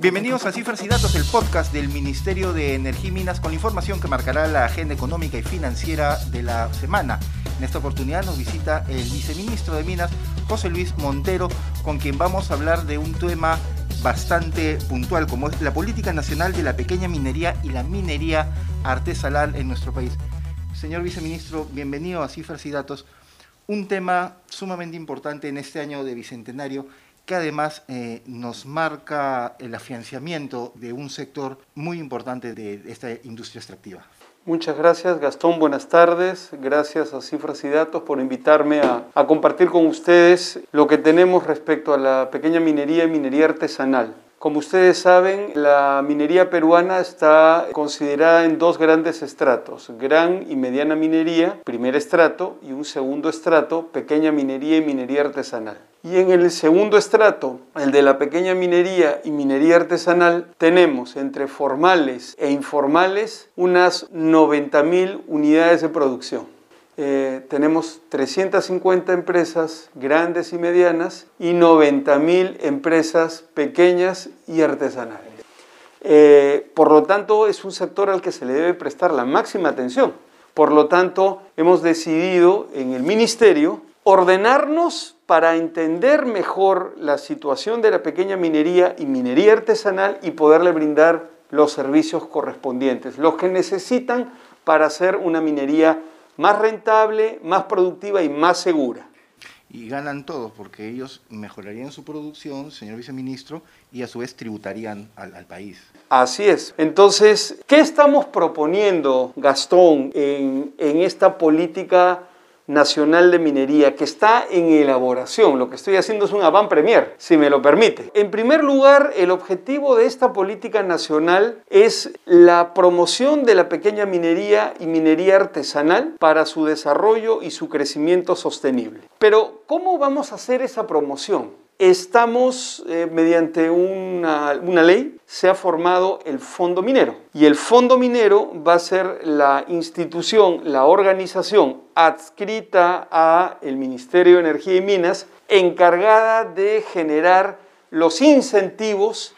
Bienvenidos a Cifras y Datos, el podcast del Ministerio de Energía y Minas con la información que marcará la agenda económica y financiera de la semana. En esta oportunidad nos visita el viceministro de Minas, José Luis Montero, con quien vamos a hablar de un tema bastante puntual, como es la política nacional de la pequeña minería y la minería artesanal en nuestro país. Señor viceministro, bienvenido a Cifras y Datos. Un tema sumamente importante en este año de Bicentenario que además eh, nos marca el afianzamiento de un sector muy importante de esta industria extractiva. Muchas gracias, Gastón. Buenas tardes. Gracias a Cifras y Datos por invitarme a, compartir con ustedes lo que tenemos respecto a la pequeña minería y minería artesanal. Como ustedes saben, la minería peruana está considerada en dos grandes estratos, gran y mediana minería, primer estrato, y un segundo estrato, pequeña minería y minería artesanal. Y en el segundo estrato, el de la pequeña minería y minería artesanal, tenemos entre formales e informales unas 90.000 unidades de producción. Eh, tenemos 350 empresas grandes y medianas y 90.000 empresas pequeñas y artesanales. Eh, por lo tanto, es un sector al que se le debe prestar la máxima atención. Por lo tanto, hemos decidido en el Ministerio ordenarnos para entender mejor la situación de la pequeña minería y minería artesanal y poderle brindar los servicios correspondientes, los que necesitan para hacer una minería más rentable, más productiva y más segura. Y ganan todos porque ellos mejorarían su producción, señor viceministro, y a su vez tributarían al, al país. Así es. Entonces, ¿qué estamos proponiendo, Gastón, en, en esta política Nacional de Minería que está en elaboración. Lo que estoy haciendo es un avant premier, si me lo permite. En primer lugar, el objetivo de esta política nacional es la promoción de la pequeña minería y minería artesanal para su desarrollo y su crecimiento sostenible. Pero, ¿cómo vamos a hacer esa promoción? estamos, eh, mediante una, una, ley, se ha formado el Fondo Minero. Y el Fondo Minero va a ser la institución, la organización adscrita a el Ministerio de Energía y Minas, encargada de generar los incentivos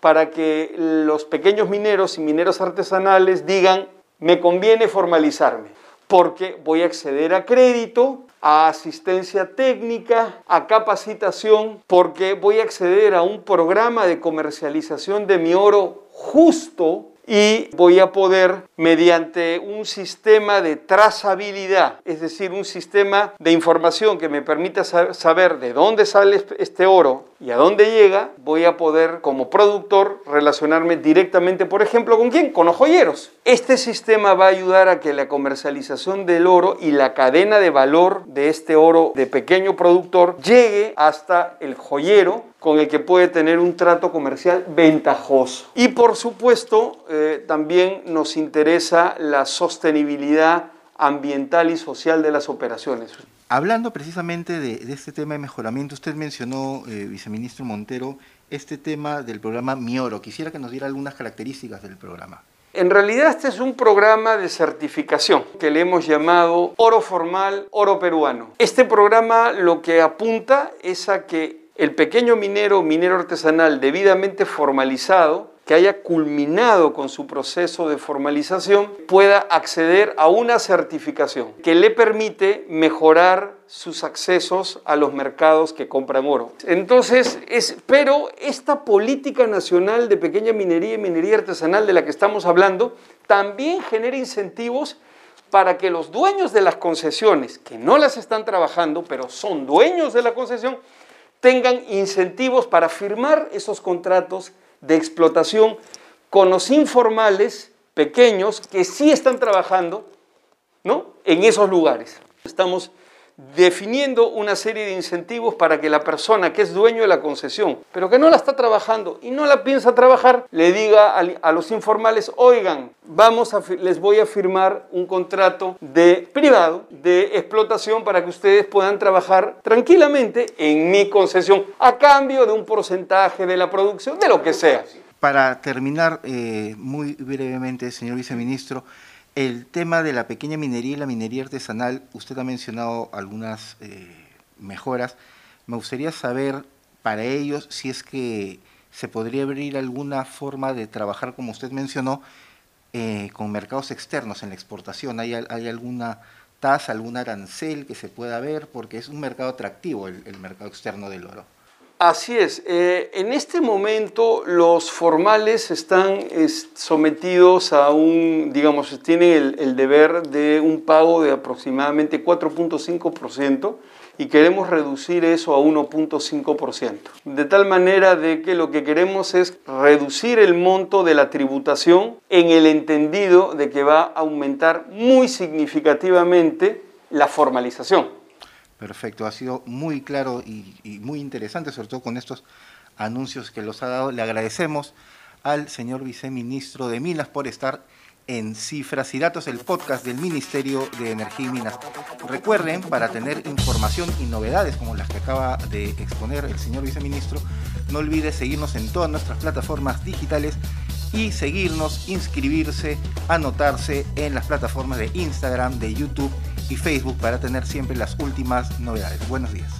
para que los pequeños mineros y mineros artesanales digan, me conviene formalizarme, porque voy a acceder a crédito, a asistencia técnica, a capacitación, porque voy a acceder a un programa de comercialización de mi oro justo y voy a poder, mediante un sistema de trazabilidad, es decir, un sistema de información que me permita saber de dónde sale este oro y a dónde llega, voy a poder como productor relacionarme directamente, por ejemplo, ¿con quién? Con los joyeros. Este sistema va a ayudar a que la comercialización del oro y la cadena de valor de este oro de pequeño productor llegue hasta el joyero con el que puede tener un trato comercial ventajoso. Y por supuesto, eh, también nos interesa la sostenibilidad ambiental y social de las operaciones. Hablando precisamente de, este tema de mejoramiento, usted mencionó, eh, viceministro Montero, este tema del programa Mioro. Quisiera que nos diera algunas características del programa. En realidad este es un programa de certificación que le hemos llamado Oro Formal, Oro Peruano. Este programa lo que apunta es a que el pequeño minero, minero artesanal debidamente formalizado, que haya culminado con su proceso de formalización, pueda acceder a una certificación que le permite mejorar sus accesos a los mercados que compran oro. Entonces, es, pero esta política nacional de pequeña minería y minería artesanal de la que estamos hablando también genera incentivos para que los dueños de las concesiones, que no las están trabajando, pero son dueños de la concesión, tengan incentivos para firmar esos contratos de explotación con los informales pequeños que sí están trabajando ¿no? en esos lugares. Estamos definiendo una serie de incentivos para que la persona que es dueño de la concesión, pero que no la está trabajando y no la piensa trabajar, le diga a, los informales, oigan, vamos les voy a firmar un contrato de privado de explotación para que ustedes puedan trabajar tranquilamente en mi concesión a cambio de un porcentaje de la producción, de lo que sea. Para terminar eh, muy brevemente, señor viceministro, el tema de la pequeña minería y la minería artesanal, usted ha mencionado algunas eh, mejoras. Me gustaría saber para ellos, si es que se podría abrir alguna forma de trabajar, como usted mencionó, eh, con mercados externos en la exportación. ¿Hay, alguna tasa, algún arancel que se pueda ver? Porque es un mercado atractivo el, mercado externo del oro. Así es. Eh, en este momento los formales están sometidos a un, digamos, tienen el, el deber de un pago de aproximadamente 4.5% y queremos reducir eso a 1.5%. De tal manera de que lo que queremos es reducir el monto de la tributación en el entendido de que va a aumentar muy significativamente la formalización. Perfecto, ha sido muy claro y, muy interesante, sobre todo con estos anuncios que los ha dado. Le agradecemos al señor viceministro de Minas por estar en Cifras y Datos, el podcast del Ministerio de Energía y Minas. Recuerden, para tener información y novedades como las que acaba de exponer el señor viceministro, no olvide seguirnos en todas nuestras plataformas digitales y seguirnos, inscribirse, anotarse en las plataformas de Instagram, de YouTube y Facebook para tener siempre las últimas novedades. Buenos días.